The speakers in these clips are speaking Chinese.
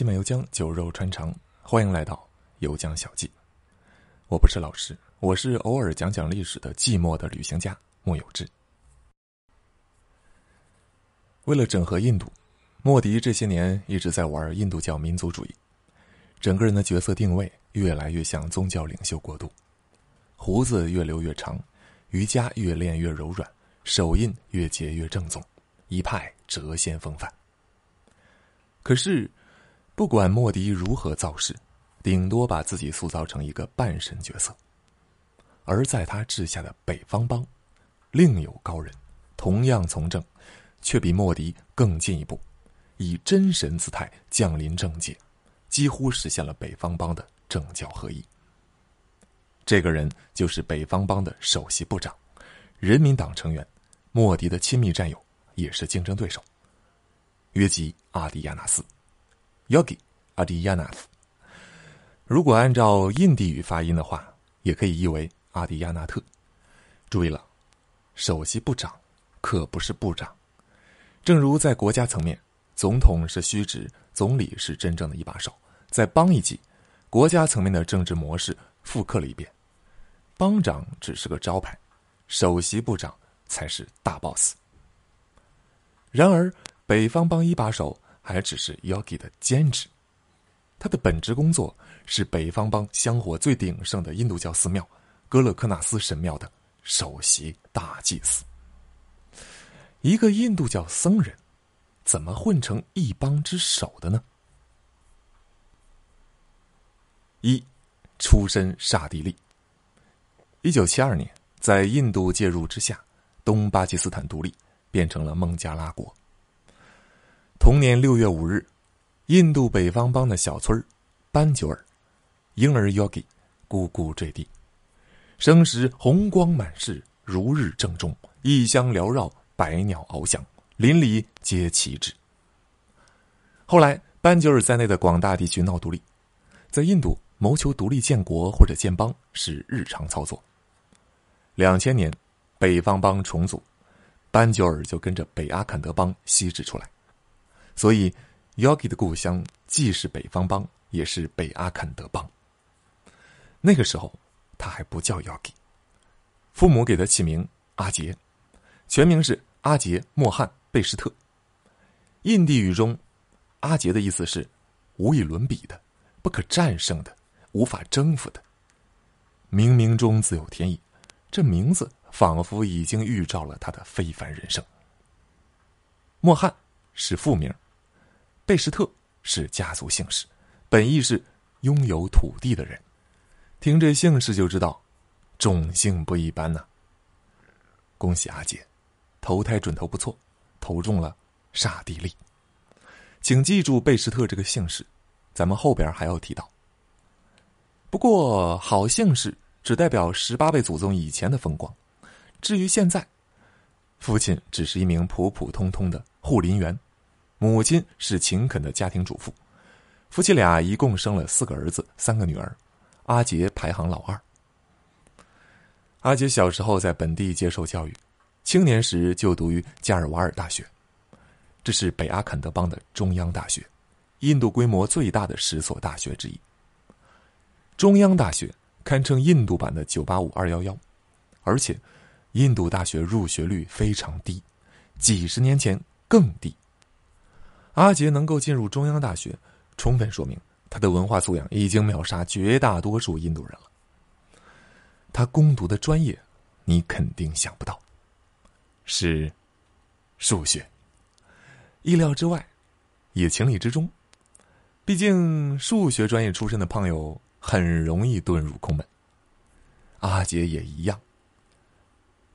西满油江酒肉穿肠，欢迎来到油江小记。我不是老师，我是偶尔讲讲历史的寂寞的旅行家莫有志。为了整合印度，莫迪这些年一直在玩印度教民族主义，整个人的角色定位越来越像宗教领袖过渡，胡子越留越长，瑜伽越练越柔软，手印越结越正宗，一派谪仙风范。可是，不管莫迪如何造势，顶多把自己塑造成一个半神角色。而在他治下的北方邦，另有高人，同样从政，却比莫迪更进一步，以真神姿态降临政界，几乎实现了北方邦的政教合一。这个人就是北方邦的首席部长，人民党成员，莫迪的亲密战友，也是竞争对手。约吉阿迪亚纳斯，Yogi 阿迪亚纳斯。如果按照印地语发音的话，也可以译为阿迪亚纳特。注意了，首席部长可不是部长。正如在国家层面，总统是虚职，总理是真正的一把手。在邦一级，国家层面的政治模式复刻了一遍，邦长只是个招牌，首席部长才是大 boss。然而。北方邦一把手还只是 Yogi 的兼职，他的本职工作是北方邦香火最鼎盛的印度教寺庙哥勒克纳斯神庙的首席大祭司。一个印度教僧人，怎么混成一帮之首的呢？一，出身刹帝利。一九七二年，在印度介入之下，东巴基斯坦独立，变成了孟加拉国。同年六月五日，印度北方邦的小村儿班久尔，婴儿 Yogi 咕咕坠地，生时红光满室，如日正中，异香缭绕，百鸟翱翔，邻里皆齐之。后来，班久尔在内的广大地区闹独立，在印度谋求独立建国或者建邦是日常操作。两千年，北方邦重组，班久尔就跟着北阿坎德邦西至出来。所以，Yogi 的故乡既是北方邦，也是北阿坎德邦。那个时候，他还不叫 Yogi，父母给他起名阿杰，全名是阿杰莫汉贝什特。印地语中，阿杰的意思是无与伦比的、不可战胜的、无法征服的。冥冥中自有天意，这名字仿佛已经预兆了他的非凡人生。莫汉是父名。贝什特是家族姓氏，本意是拥有土地的人。听这姓氏就知道，种姓不一般呐。恭喜阿杰，投胎准头不错，投中了刹帝利。请记住贝什特这个姓氏，咱们后边还要提到。不过好姓氏只代表十八位祖宗以前的风光，至于现在，父亲只是一名普普通通的护林员。母亲是勤恳的家庭主妇，夫妻俩一共生了四个儿子，三个女儿，阿杰排行老二。阿杰小时候在本地接受教育，青年时就读于加尔瓦尔大学，这是北阿坎德邦的中央大学，印度规模最大的十所大学之一。中央大学堪称印度版的九八五二幺幺，而且印度大学入学率非常低，几十年前更低。阿杰能够进入中央大学，充分说明他的文化素养已经秒杀绝大多数印度人了。他攻读的专业，你肯定想不到，是数学。意料之外，也情理之中。毕竟数学专业出身的胖友很容易遁入空门。阿杰也一样。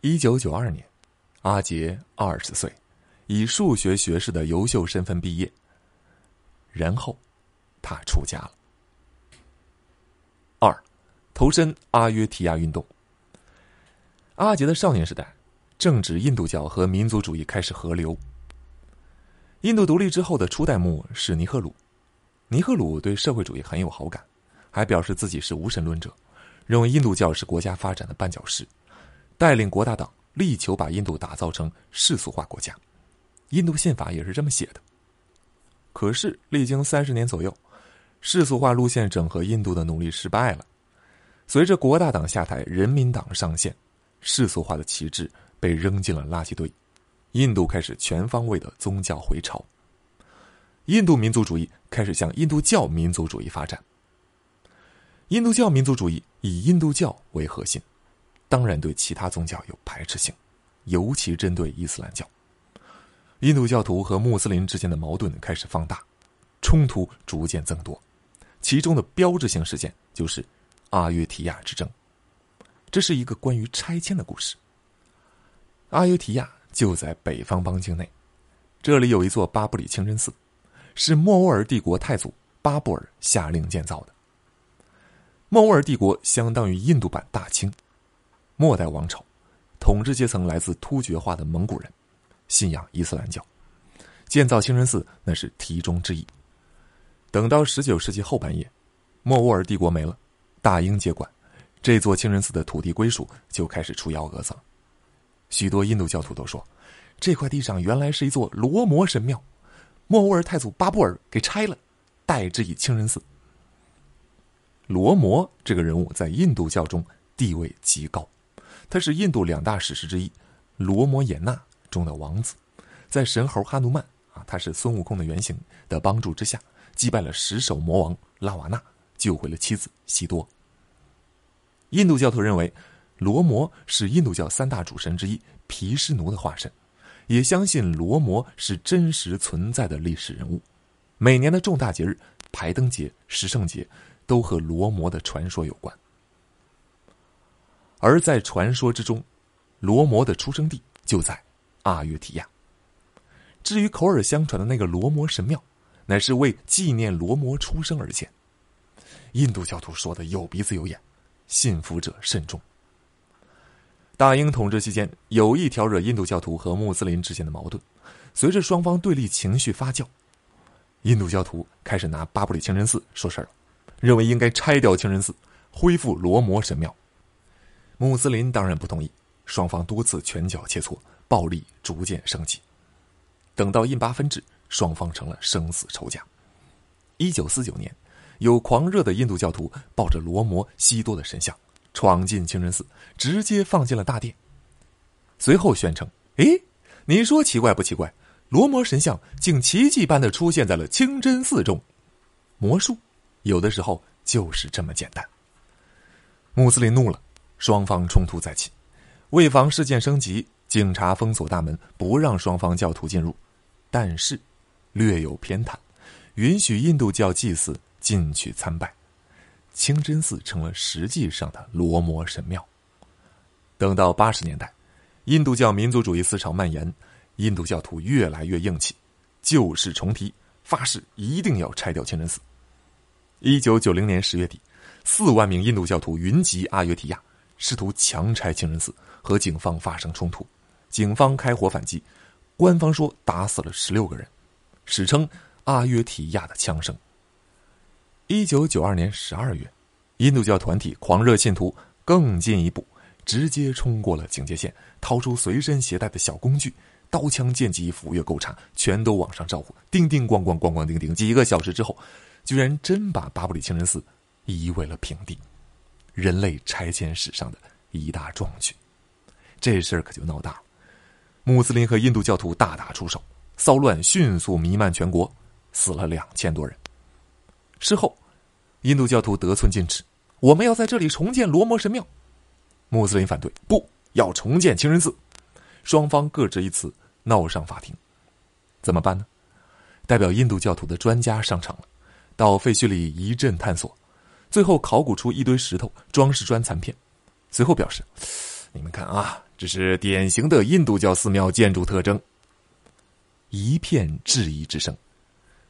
一九九二年，阿杰二十岁。以数学学士的优秀身份毕业，然后他出家了。二，投身阿约提亚运动。阿杰的少年时代，正值印度教和民族主义开始合流。印度独立之后的初代目是尼赫鲁，尼赫鲁对社会主义很有好感，还表示自己是无神论者，认为印度教是国家发展的绊脚石，带领国大党力求把印度打造成世俗化国家。印度宪法也是这么写的。可是历经三十年左右，世俗化路线整合印度的努力失败了。随着国大党下台，人民党上线，世俗化的旗帜被扔进了垃圾堆，印度开始全方位的宗教回潮。印度民族主义开始向印度教民族主义发展。印度教民族主义以印度教为核心，当然对其他宗教有排斥性，尤其针对伊斯兰教。印度教徒和穆斯林之间的矛盾开始放大，冲突逐渐增多，其中的标志性事件就是阿约提亚之争。这是一个关于拆迁的故事。阿约提亚就在北方邦境内，这里有一座巴布里清真寺，是莫卧儿帝国太祖巴布尔下令建造的。莫卧儿帝国相当于印度版大清，末代王朝，统治阶层来自突厥化的蒙古人。信仰伊斯兰教，建造清真寺那是题中之意。等到十九世纪后半叶，莫卧儿帝国没了，大英接管，这座清真寺的土地归属就开始出幺蛾子了。许多印度教徒都说，这块地上原来是一座罗摩神庙，莫卧儿太祖巴布尔给拆了，代之以清真寺。罗摩这个人物在印度教中地位极高，他是印度两大史诗之一《罗摩衍那》。中的王子，在神猴哈努曼啊，他是孙悟空的原型的帮助之下，击败了十手魔王拉瓦纳，救回了妻子西多。印度教徒认为，罗摩是印度教三大主神之一毗湿奴的化身，也相信罗摩是真实存在的历史人物。每年的重大节日排灯节、十圣节都和罗摩的传说有关。而在传说之中，罗摩的出生地就在。阿约提亚。至于口耳相传的那个罗摩神庙，乃是为纪念罗摩出生而建。印度教徒说的有鼻子有眼，信服者甚众。大英统治期间，有意挑惹印度教徒和穆斯林之间的矛盾。随着双方对立情绪发酵，印度教徒开始拿巴布里清真寺说事儿了，认为应该拆掉清真寺，恢复罗摩神庙。穆斯林当然不同意，双方多次拳脚切磋。暴力逐渐升级，等到印巴分治，双方成了生死仇家。一九四九年，有狂热的印度教徒抱着罗摩、西多的神像，闯进清真寺，直接放进了大殿。随后宣称：“诶，你说奇怪不奇怪？罗摩神像竟奇迹般的出现在了清真寺中。魔术，有的时候就是这么简单。”穆斯林怒了，双方冲突再起。为防事件升级。警察封锁大门，不让双方教徒进入，但是略有偏袒，允许印度教祭祀进去参拜。清真寺成了实际上的罗摩神庙。等到八十年代，印度教民族主义思潮蔓延，印度教徒越来越硬气，旧事重提，发誓一定要拆掉清真寺。一九九零年十月底，四万名印度教徒云集阿约提亚，试图强拆清真寺，和警方发生冲突。警方开火反击，官方说打死了十六个人，史称阿约提亚的枪声。一九九二年十二月，印度教团体狂热信徒更进一步，直接冲过了警戒线，掏出随身携带的小工具，刀枪剑戟斧钺钩叉全都往上招呼，叮叮咣咣咣咣叮叮，几个小时之后，居然真把巴布里清真寺夷为了平地，人类拆迁史上的一大壮举。这事儿可就闹大了。穆斯林和印度教徒大打出手，骚乱迅速弥漫全国，死了两千多人。事后，印度教徒得寸进尺，我们要在这里重建罗摩神庙。穆斯林反对，不要重建清真寺。双方各执一词，闹上法庭。怎么办呢？代表印度教徒的专家上场了，到废墟里一阵探索，最后考古出一堆石头、装饰砖残片。随后表示：“你们看啊。”这是典型的印度教寺庙建筑特征。一片质疑之声，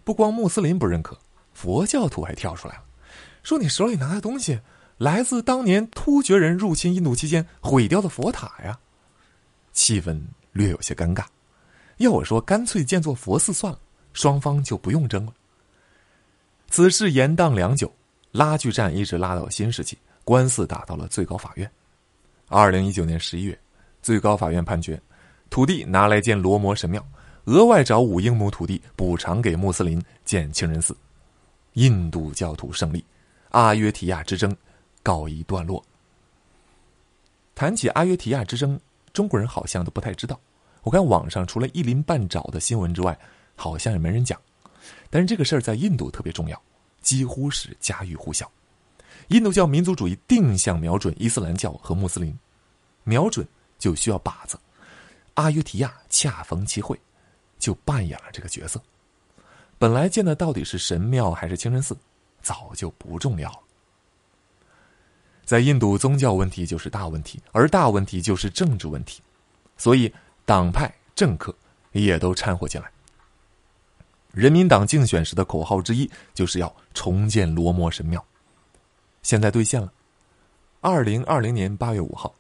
不光穆斯林不认可，佛教徒还跳出来了，说你手里拿的东西来自当年突厥人入侵印度期间毁掉的佛塔呀。气氛略有些尴尬。要我说，干脆建座佛寺算了，双方就不用争了。此事延宕良久，拉锯战一直拉到新世纪，官司打到了最高法院。二零一九年十一月。最高法院判决，土地拿来建罗摩神庙，额外找五英亩土地补偿给穆斯林建清真寺。印度教徒胜利，阿约提亚之争告一段落。谈起阿约提亚之争，中国人好像都不太知道。我看网上除了一鳞半爪的新闻之外，好像也没人讲。但是这个事儿在印度特别重要，几乎是家喻户晓。印度教民族主义定向瞄准伊斯兰教和穆斯林，瞄准就需要靶子。阿约提亚恰逢其会，就扮演了这个角色。本来建的到底是神庙还是清真寺，早就不重要了。在印度，宗教问题就是大问题，而大问题就是政治问题，所以党派政客也都掺和进来。人民党竞选时的口号之一就是要重建罗摩神庙，现在兑现了。二零二零年八月五号，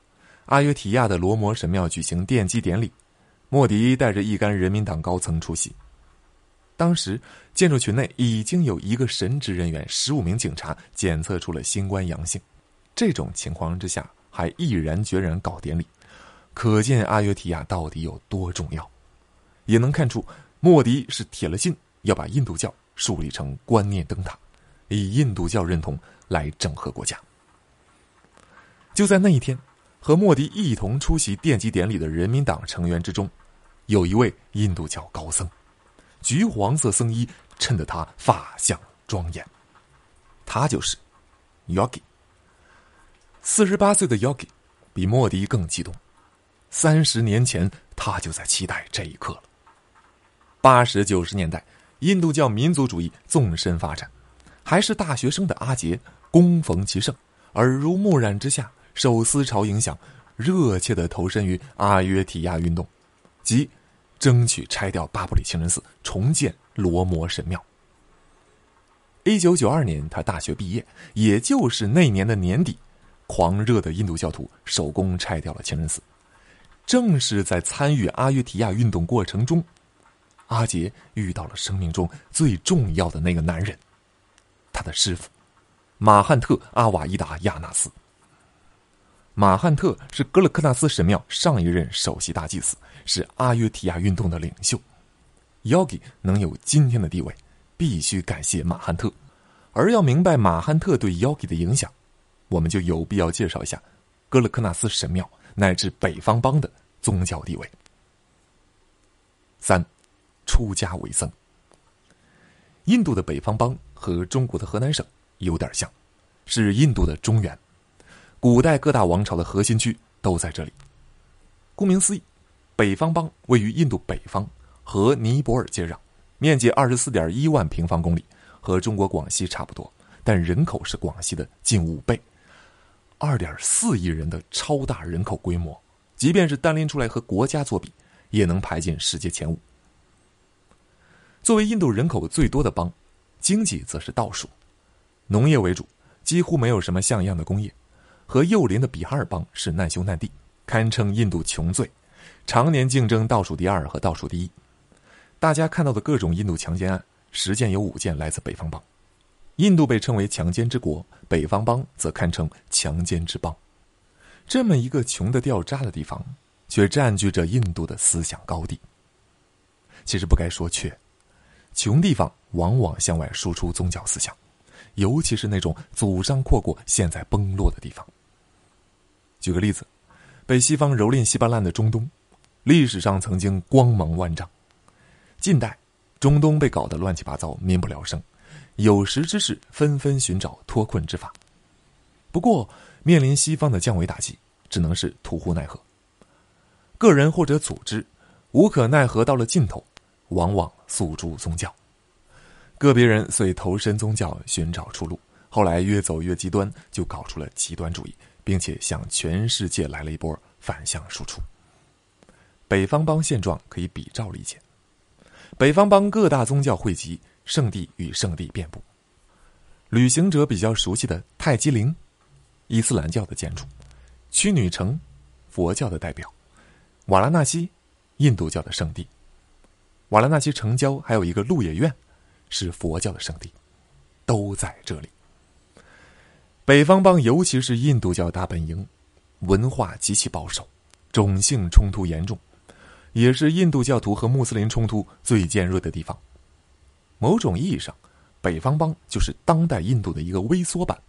阿约提亚的罗摩神庙举行奠基典礼，莫迪带着一干人民党高层出席。当时，建筑群内已经有一个神职人员、十五名警察检测出了新冠阳性。这种情况之下，还毅然决然搞典礼，可见阿约提亚到底有多重要。也能看出，莫迪是铁了心要把印度教树立成观念灯塔，以印度教认同来整合国家。就在那一天，和莫迪一同出席奠基典礼的人民党成员之中，有一位印度教高僧。橘黄色僧衣衬得他发相庄严，他就是 Yogi。四十八岁的 Yogi 比莫迪更激动，三十年前他就在期待这一刻了。八十九十年代，印度教民族主义纵深发展，还是大学生的阿杰恭逢其盛，耳濡目染之下，受思潮影响，热切的投身于阿约提亚运动，即。争取拆掉巴布里清真寺，重建罗摩神庙。一九九二年，他大学毕业，也就是那年的年底，狂热的印度教徒手工拆掉了清真寺。正是在参与阿约提亚运动过程中，阿杰遇到了生命中最重要的那个男人，他的师傅马汉特阿瓦伊达亚纳斯。马汉特是格勒克纳斯神庙上一任首席大祭司，是阿约提亚运动的领袖。Yogi 能有今天的地位，必须感谢马汉特。而要明白马汉特对 Yogi 的影响，我们就有必要介绍一下格勒克纳斯神庙乃至北方邦的宗教地位。三，出家为僧。印度的北方邦和中国的河南省有点像，是印度的中原。古代各大王朝的核心区都在这里。顾名思义，北方邦位于印度北方，和尼泊尔接壤，面积二十四点一万平方公里，和中国广西差不多，但人口是广西的近五倍。二点四亿人的超大人口规模，即便是单拎出来和国家作比，也能排进世界前五。作为印度人口最多的邦，经济则是倒数，农业为主，几乎没有什么像样的工业。和右邻的比哈尔邦是难兄难弟，堪称印度穷罪，常年竞争倒数第二和倒数第一。大家看到的各种印度强奸案，十件有五件来自北方邦。印度被称为强奸之国，北方邦则堪称强奸之邦。这么一个穷的掉渣的地方，却占据着印度的思想高地。其实不该说却，穷地方往往向外输出宗教思想，尤其是那种祖上阔过、现在崩落的地方。举个例子，被西方蹂躏稀巴烂的中东，历史上曾经光芒万丈。近代，中东被搞得乱七八糟，民不聊生，有识之士纷纷寻找脱困之法。不过，面临西方的降维打击，只能是徒呼奈何。个人或者组织无可奈何到了尽头，往往诉诸宗教。个别人遂投身宗教，寻找出路。后来越走越极端，就搞出了极端主义。并且向全世界来了一波反向输出。北方邦现状可以比照理解。北方邦各大宗教汇集，圣地与圣地遍布。旅行者比较熟悉的泰姬陵，伊斯兰教的建筑；屈女城，佛教的代表；瓦拉纳西，印度教的圣地。瓦拉纳西城郊还有一个鹿野苑，是佛教的圣地，都在这里。北方邦，尤其是印度教大本营，文化极其保守，种姓冲突严重，也是印度教徒和穆斯林冲突最尖锐的地方。某种意义上，北方邦就是当代印度的一个微缩版，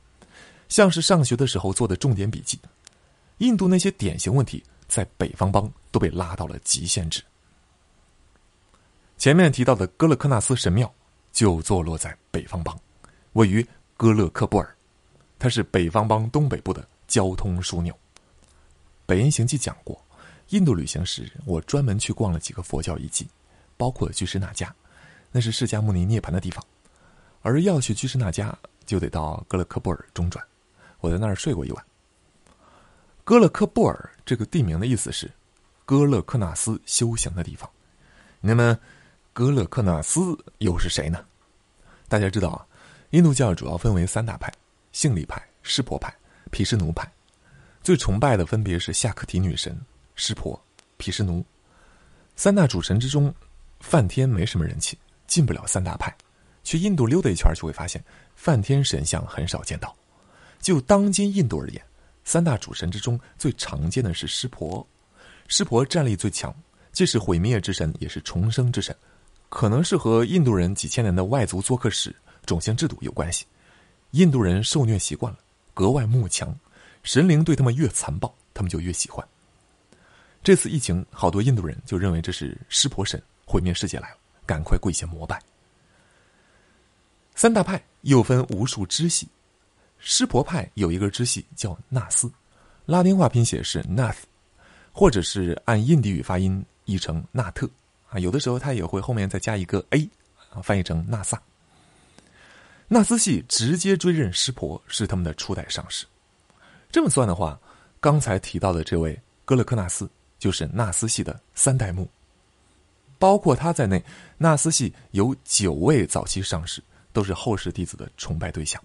像是上学的时候做的重点笔记。印度那些典型问题，在北方邦都被拉到了极限值。前面提到的哥勒克纳斯神庙就坐落在北方邦，位于哥勒克布尔，它是北方邦东北部的交通枢纽。北印行记讲过，印度旅行时我专门去逛了几个佛教遗迹，包括居士那家，那是释迦牟尼涅槃的地方。而要去居士那家，就得到哥勒克布尔中转，我在那儿睡过一晚。哥勒克布尔这个地名的意思是哥勒克纳斯修行的地方，那么。哥勒克纳斯又是谁呢？大家知道啊，印度教主要分为三大派：性力派、湿婆派、毗湿奴派。最崇拜的分别是夏克提女神、湿婆、毗湿奴。三大主神之中，梵天没什么人气，进不了三大派。去印度溜达一圈，就会发现梵天神像很少见到。就当今印度而言，三大主神之中最常见的是湿婆。湿婆战力最强，既是毁灭之神，也是重生之神。可能是和印度人几千年的外族做客史、种姓制度有关系。印度人受虐习惯了，格外慕强，神灵对他们越残暴，他们就越喜欢。这次疫情，好多印度人就认为这是湿婆神毁灭世界来了，赶快跪下膜拜。三大派又分无数支系，湿婆派有一个支系叫纳斯，拉丁话拼写是 Nath，或者是按印地语发音译成纳特。啊，有的时候他也会后面再加一个 a，啊，翻译成纳萨。纳斯系直接追认湿婆是他们的初代上师。这么算的话，刚才提到的这位格勒克纳斯就是纳斯系的三代目，包括他在内，纳斯系有九位早期上师，都是后世弟子的崇拜对象。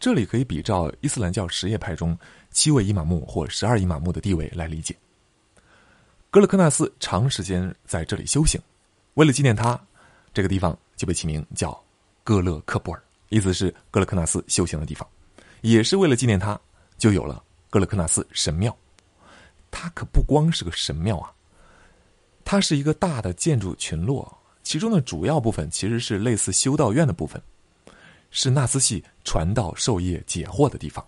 这里可以比照伊斯兰教什叶派中七位伊玛目或十二伊玛目的地位来理解。格勒克纳斯长时间在这里修行，为了纪念他，这个地方就被起名叫哥勒克布尔，意思是哥勒克纳斯修行的地方。也是为了纪念他，就有了哥勒克纳斯神庙。它可不光是个神庙啊，它是一个大的建筑群落，其中的主要部分其实是类似修道院的部分，是纳斯系传道授业解惑的地方。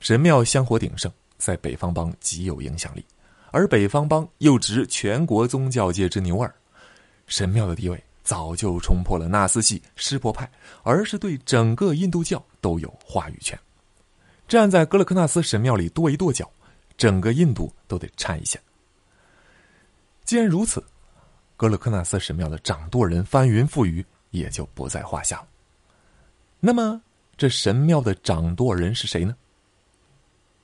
神庙香火鼎盛，在北方邦极有影响力。而北方邦又值全国宗教界之牛耳，神庙的地位早就冲破了纳斯系、湿婆派，而是对整个印度教都有话语权。站在格勒克纳斯神庙里跺一跺脚，整个印度都得颤一下。既然如此，格勒克纳斯神庙的掌舵人翻云覆雨也就不在话下了。那么，这神庙的掌舵人是谁呢？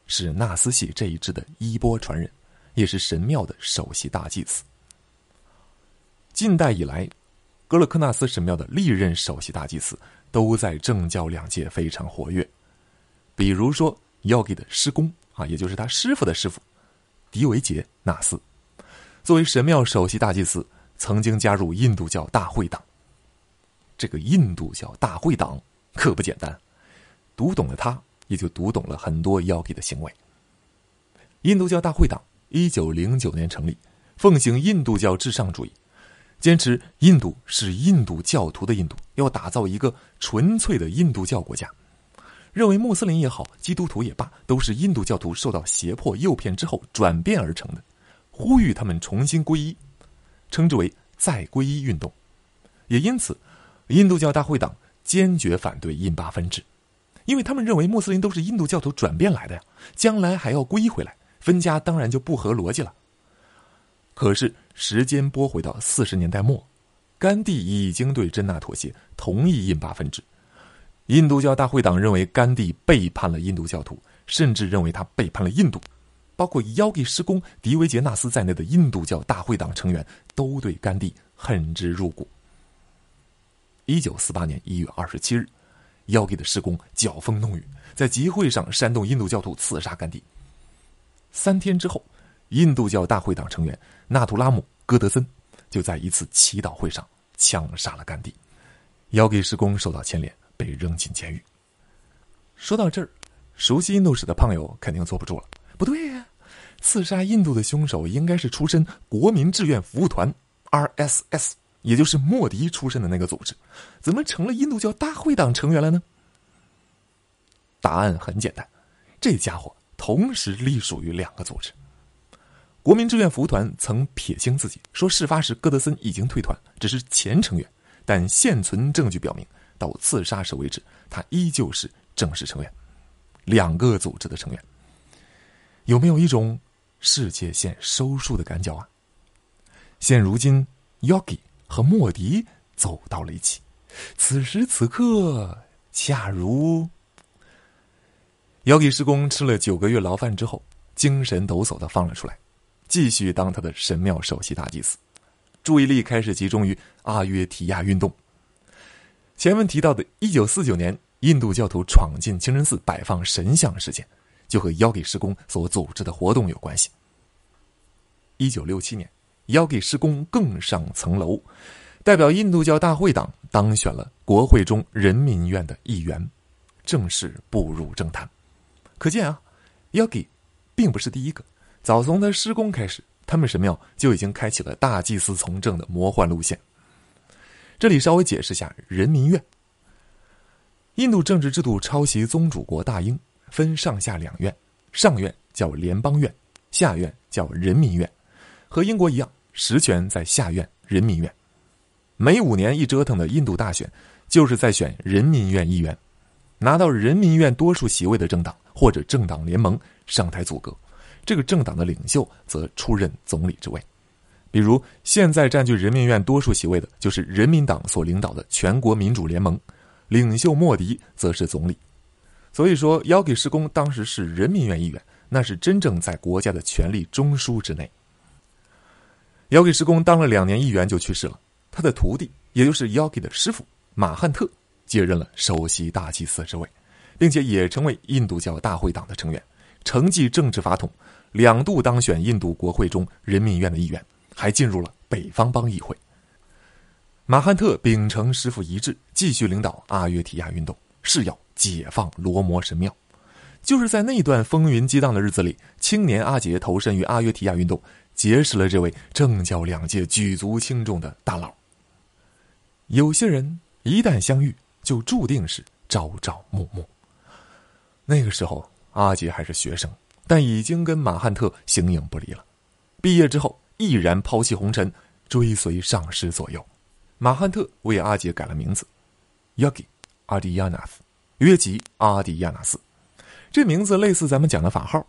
是纳斯系这一支的衣钵传人。也是神庙的首席大祭司。近代以来，格勒克纳斯神庙的历任首席大祭司都在政教两界非常活跃。比如说，Yogi 的师公啊，也就是他师傅的师傅，迪维杰纳斯，作为神庙首席大祭司，曾经加入印度教大会党。这个印度教大会党可不简单，读懂了他，也就读懂了很多 Yogi 的行为。印度教大会党。一九零九年成立，奉行印度教至上主义，坚持印度是印度教徒的印度，要打造一个纯粹的印度教国家。认为穆斯林也好，基督徒也罢，都是印度教徒受到胁迫诱骗之后转变而成的，呼吁他们重新皈依，称之为再皈依运动。也因此，印度教大会党坚决反对印巴分治，因为他们认为穆斯林都是印度教徒转变来的呀，将来还要皈依回来。分家当然就不合逻辑了。可是时间拨回到四十年代末，甘地已经对真纳妥协，同意印巴分治。印度教大会党认为甘地背叛了印度教徒，甚至认为他背叛了印度。包括妖给施工迪维杰纳斯在内的印度教大会党成员都对甘地恨之入骨。一九四八年一月二十七日，妖给的施工搅风弄雨，在集会上煽动印度教徒刺杀甘地。三天之后，印度教大会党成员纳图拉姆·戈德森就在一次祈祷会上枪杀了甘地，姚给施工受到牵连，被扔进监狱。说到这儿，熟悉印度史的胖友肯定坐不住了。不对呀，刺杀印度的凶手应该是出身国民志愿服务团 （R.S.S.），也就是莫迪出身的那个组织，怎么成了印度教大会党成员了呢？答案很简单，这家伙同时隶属于两个组织。国民志愿服务团曾撇清自己，说事发时戈德森已经退团，只是前成员，但现存证据表明，到刺杀时为止，他依旧是正式成员。两个组织的成员，有没有一种世界线收束的感觉啊？现如今，Yogi 和莫迪走到了一起。此时此刻，恰如 Yogi 施工吃了九个月牢饭之后，精神抖擞的放了出来，继续当他的神庙首席大祭司，注意力开始集中于阿约提亚运动。前文提到的1949年。印度教徒闯进清真寺摆放神像事件，就和妖给施工所组织的活动有关系。一九六七年，妖给施工更上层楼，代表印度教大会党当选了国会中人民院的议员，正式步入政坛。可见啊，妖给并不是第一个。早从他施工开始，他们神庙就已经开启了大祭司从政的魔幻路线。这里稍微解释下人民院。印度政治制度抄袭宗主国大英，分上下两院，上院叫联邦院，下院叫人民院。和英国一样，实权在下院人民院。每五年一折腾的印度大选，就是在选人民院议员。拿到人民院多数席位的政党或者政党联盟上台组阁，这个政党的领袖则出任总理之位。比如现在占据人民院多数席位的，就是人民党所领导的全国民主联盟。领袖莫迪则是总理，所以说，姚给施工当时是人民院议员，那是真正在国家的权力中枢之内。姚给施工当了两年议员就去世了，他的徒弟，也就是姚给的师傅马汉特接任了首席大祭司之位，并且也成为印度教大会党的成员，承继政治法统，两度当选印度国会中人民院的议员，还进入了北方邦议会。马汉特秉承师傅遗志，继续领导阿约提亚运动，誓要解放罗摩神庙。就是在那段风云激荡的日子里，青年阿杰投身于阿约提亚运动，结识了这位政教两界举足轻重的大佬。有些人一旦相遇，就注定是朝朝暮暮。那个时候，阿杰还是学生，但已经跟马汉特形影不离了。毕业之后，毅然抛弃红尘，追随上师左右。马汉特为阿杰改了名字，Yogi 阿迪亚纳斯，约吉阿迪亚纳斯。这名字类似咱们讲的法号，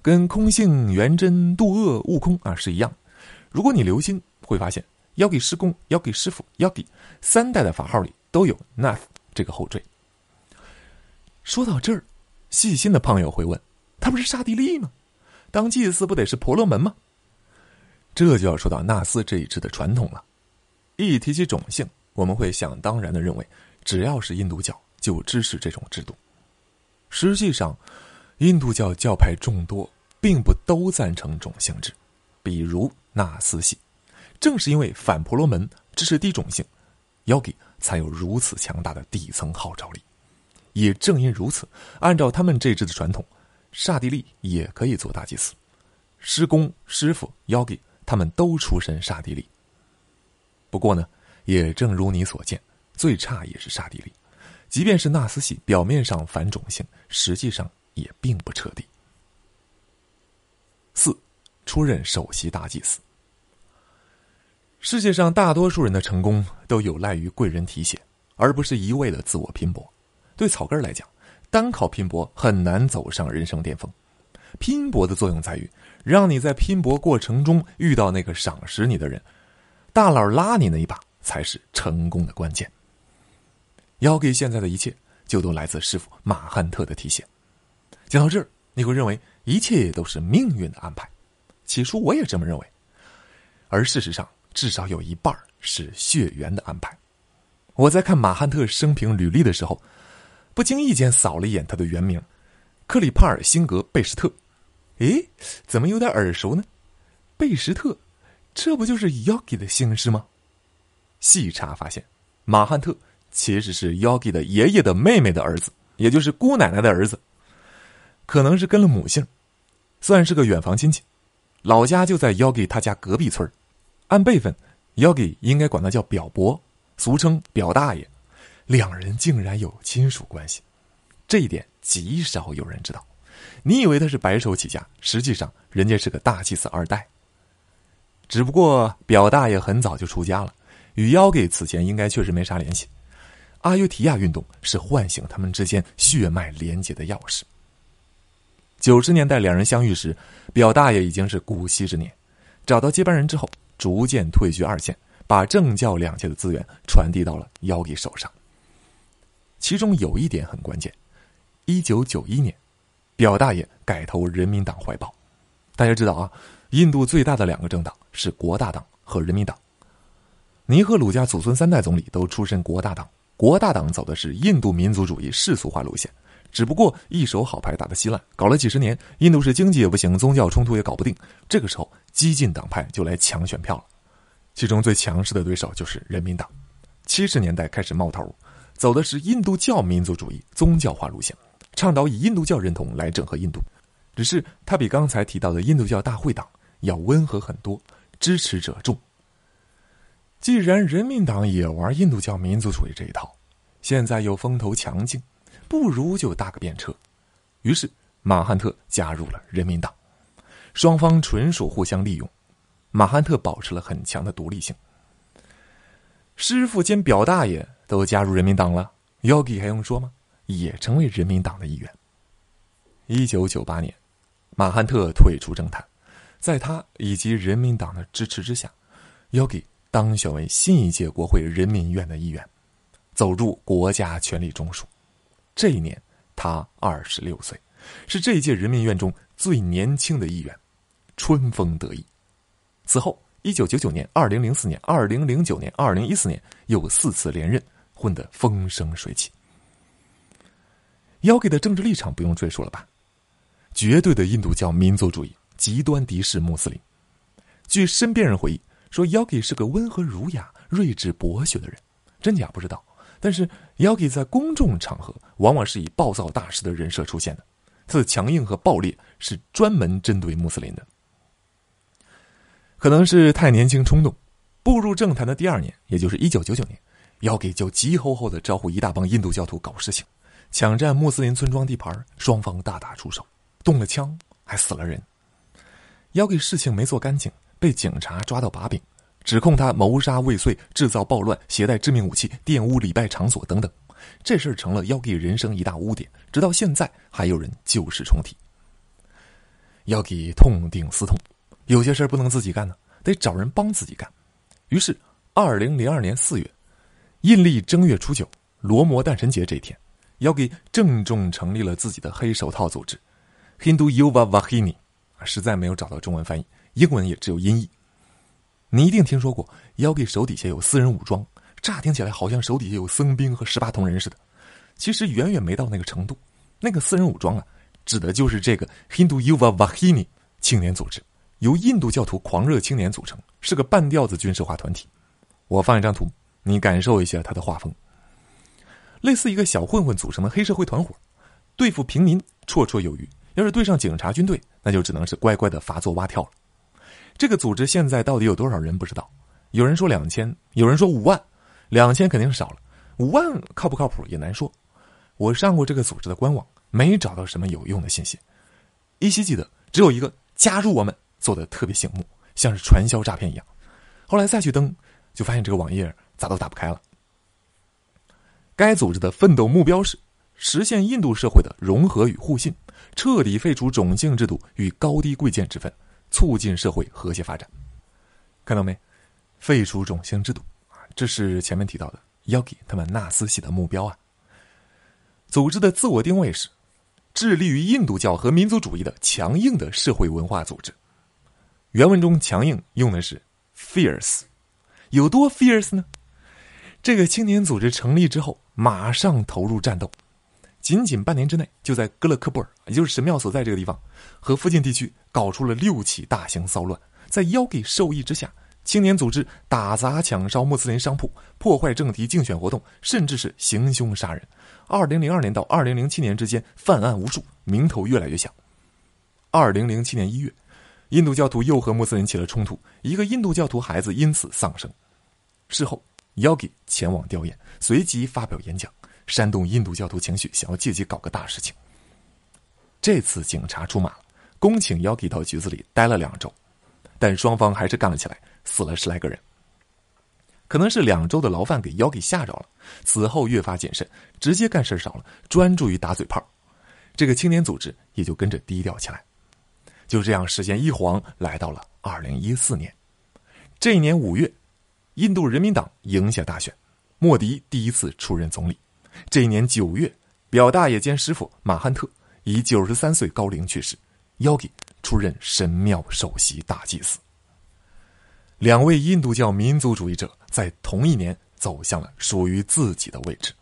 跟空性、元真、度厄、悟空啊是一样。如果你留心，会发现 Yogi 师公、Yogi 师傅、Yogi 三代的法号里都有 Nath 这个后缀。说到这儿，细心的胖友会问：他不是刹帝利吗？当祭司不得是婆罗门吗？这就要说到纳斯这一支的传统了。一提起种姓，我们会想当然的认为，只要是印度教就支持这种制度。实际上，印度教教派众多，并不都赞成种姓制。比如纳斯系，正是因为反婆罗门、支持低种姓，Yogi 才有如此强大的底层号召力。也正因如此，按照他们这支的传统，刹帝利也可以做大祭司。师公、师傅、Yogi 他们都出身刹帝利。不过呢，也正如你所见，最差也是刹帝利。即便是纳斯系表面上反种姓，实际上也并不彻底。四，出任首席大祭司。世界上大多数人的成功都有赖于贵人提携，而不是一味的自我拼搏。对草根来讲，单靠拼搏很难走上人生巅峰。拼搏的作用在于，让你在拼搏过程中遇到那个赏识你的人。大佬拉你那一把才是成功的关键。要给现在的一切，就都来自师傅马汉特的提携。讲到这儿，你会认为一切都是命运的安排。起初我也这么认为，而事实上，至少有一半是血缘的安排。我在看马汉特生平履历的时候，不经意间扫了一眼他的原名——克里帕尔辛格贝什特。诶，怎么有点耳熟呢？贝什特。这不就是 Yogi 的姓氏吗？细查发现，马汉特其实是 Yogi 的爷爷的妹妹的儿子，也就是姑奶奶的儿子。可能是跟了母姓，算是个远房亲戚，老家就在 Yogi 他家隔壁村按辈分，Yogi 应该管他叫表伯，俗称表大爷。两人竟然有亲属关系，这一点极少有人知道。你以为他是白手起家，实际上人家是个大祭司二代。只不过表大爷很早就出家了，与 Yogi 此前应该确实没啥联系。阿尤提亚运动是唤醒他们之间血脉连结的钥匙。九十年代两人相遇时，表大爷已经是古稀之年，找到接班人之后，逐渐退居二线，把政教两界的资源传递到了 Yogi 手上。其中有一点很关键：一九九一年，表大爷改投人民党怀抱。大家知道啊，印度最大的两个政党是国大党和人民党。尼赫鲁家祖孙三代总理都出身国大党。国大党走的是印度民族主义世俗化路线，只不过一手好牌打得稀烂，搞了几十年，印度是经济也不行，宗教冲突也搞不定。这个时候，激进党派就来抢选票了，其中最强势的对手就是人民党。七十年代开始冒头，走的是印度教民族主义宗教化路线，倡导以印度教认同来整合印度，只是他比刚才提到的印度教大会党要温和很多，支持者众。既然人民党也玩印度教民族主义这一套，现在又风头强劲，不如就搭个便车。于是马汉特加入了人民党，双方纯属互相利用。马汉特保持了很强的独立性。师傅兼表大爷都加入人民党了，Yogi 还用说吗？也成为人民党的一员。一九九八年，马汉特退出政坛，在他以及人民党的支持之下，Yogi。当选为新一届国会人民院的议员，走入国家权力中枢。这一年，他二十六岁，是这一届人民院中最年轻的议员，春风得意。此后，一九九九年、二零零四年、二零零九年、二零一四年又四次连任，混得风生水起。要给的政治立场不用赘述了吧？绝对的印度教民族主义，极端敌视穆斯林。据身边人回忆。说 Yogi 是个温和儒雅、睿智博学的人，真假不知道。但是 Yogi 在公众场合往往是以暴躁大师的人设出现的，他的强硬和暴烈是专门针对穆斯林的。可能是太年轻冲动，步入政坛的第二年，也就是一九九九年，Yogi 就急吼吼的招呼一大帮印度教徒搞事情，抢占穆斯林村庄地盘，双方大打出手，动了枪，还死了人。Yogi 事情没做干净。被警察抓到把柄，指控他谋杀未遂、制造暴乱、携带致命武器、玷污礼拜场所等等。这事儿成了 Yogi 人生一大污点，直到现在还有人旧事重提。Yogi 痛定思痛，有些事儿不能自己干呢，得找人帮自己干。于是，二零零二年四月，阴历正月初九，罗摩诞辰节这一天，Yogi 郑重成立了自己的黑手套组织 ——Hindu Yuva Vahini，实在没有找到中文翻译。英文也只有音译。你一定听说过，Yogi 手底下有私人武装，乍听起来好像手底下有僧兵和十八铜人似的，其实远远没到那个程度。那个私人武装啊，指的就是这个 Hindu Yuva Vahini 青年组织，由印度教徒狂热青年组成，是个半吊子军事化团体。我放一张图，你感受一下他的画风，类似一个小混混组成的黑社会团伙，对付平民绰绰有余。要是对上警察军队，那就只能是乖乖的发作蛙跳了。这个组织现在到底有多少人不知道？有人说两千，有人说五万，两千肯定是少了，五万靠不靠谱也难说。我上过这个组织的官网，没找到什么有用的信息。依稀记得只有一个加入我们，做的特别醒目，像是传销诈骗一样。后来再去登，就发现这个网页咋都打不开了。该组织的奋斗目标是实现印度社会的融合与互信，彻底废除种姓制度与高低贵贱之分。促进社会和谐发展，看到没？废除种姓制度，这是前面提到的 Yogi 他们纳斯系的目标啊。组织的自我定位是致力于印度教和民族主义的强硬的社会文化组织。原文中“强硬”用的是 “fierce”，有多 fierce 呢？这个青年组织成立之后，马上投入战斗。仅仅半年之内，就在哥勒克布尔，也就是神庙所在这个地方和附近地区，搞出了六起大型骚乱。在 Yogi 授意之下，青年组织打砸抢烧穆斯林商铺，破坏政敌竞选活动，甚至是行凶杀人。二零零二年到二零零七年之间，犯案无数，名头越来越响。二零零七年一月，印度教徒又和穆斯林起了冲突，一个印度教徒孩子因此丧生。事后，Yogi 前往吊唁，随即发表演讲，煽动印度教徒情绪，想要借机搞个大事情。这次警察出马了，恭请 Yogi 到局子里待了两周，但双方还是干了起来，死了十来个人。可能是两周的牢饭给 Yogi 吓着了，此后越发谨慎，直接干事少了，专注于打嘴炮。这个青年组织也就跟着低调起来。就这样，时间一晃来到了二零一四年。这一年五月，印度人民党赢下大选，莫迪第一次出任总理。这一年九月，表大爷兼师傅马汉特以九十三岁高龄去世，妖给出任神庙首席大祭司。两位印度教民族主义者在同一年走向了属于自己的位置，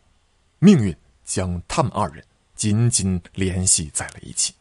命运将他们二人紧紧联系在了一起。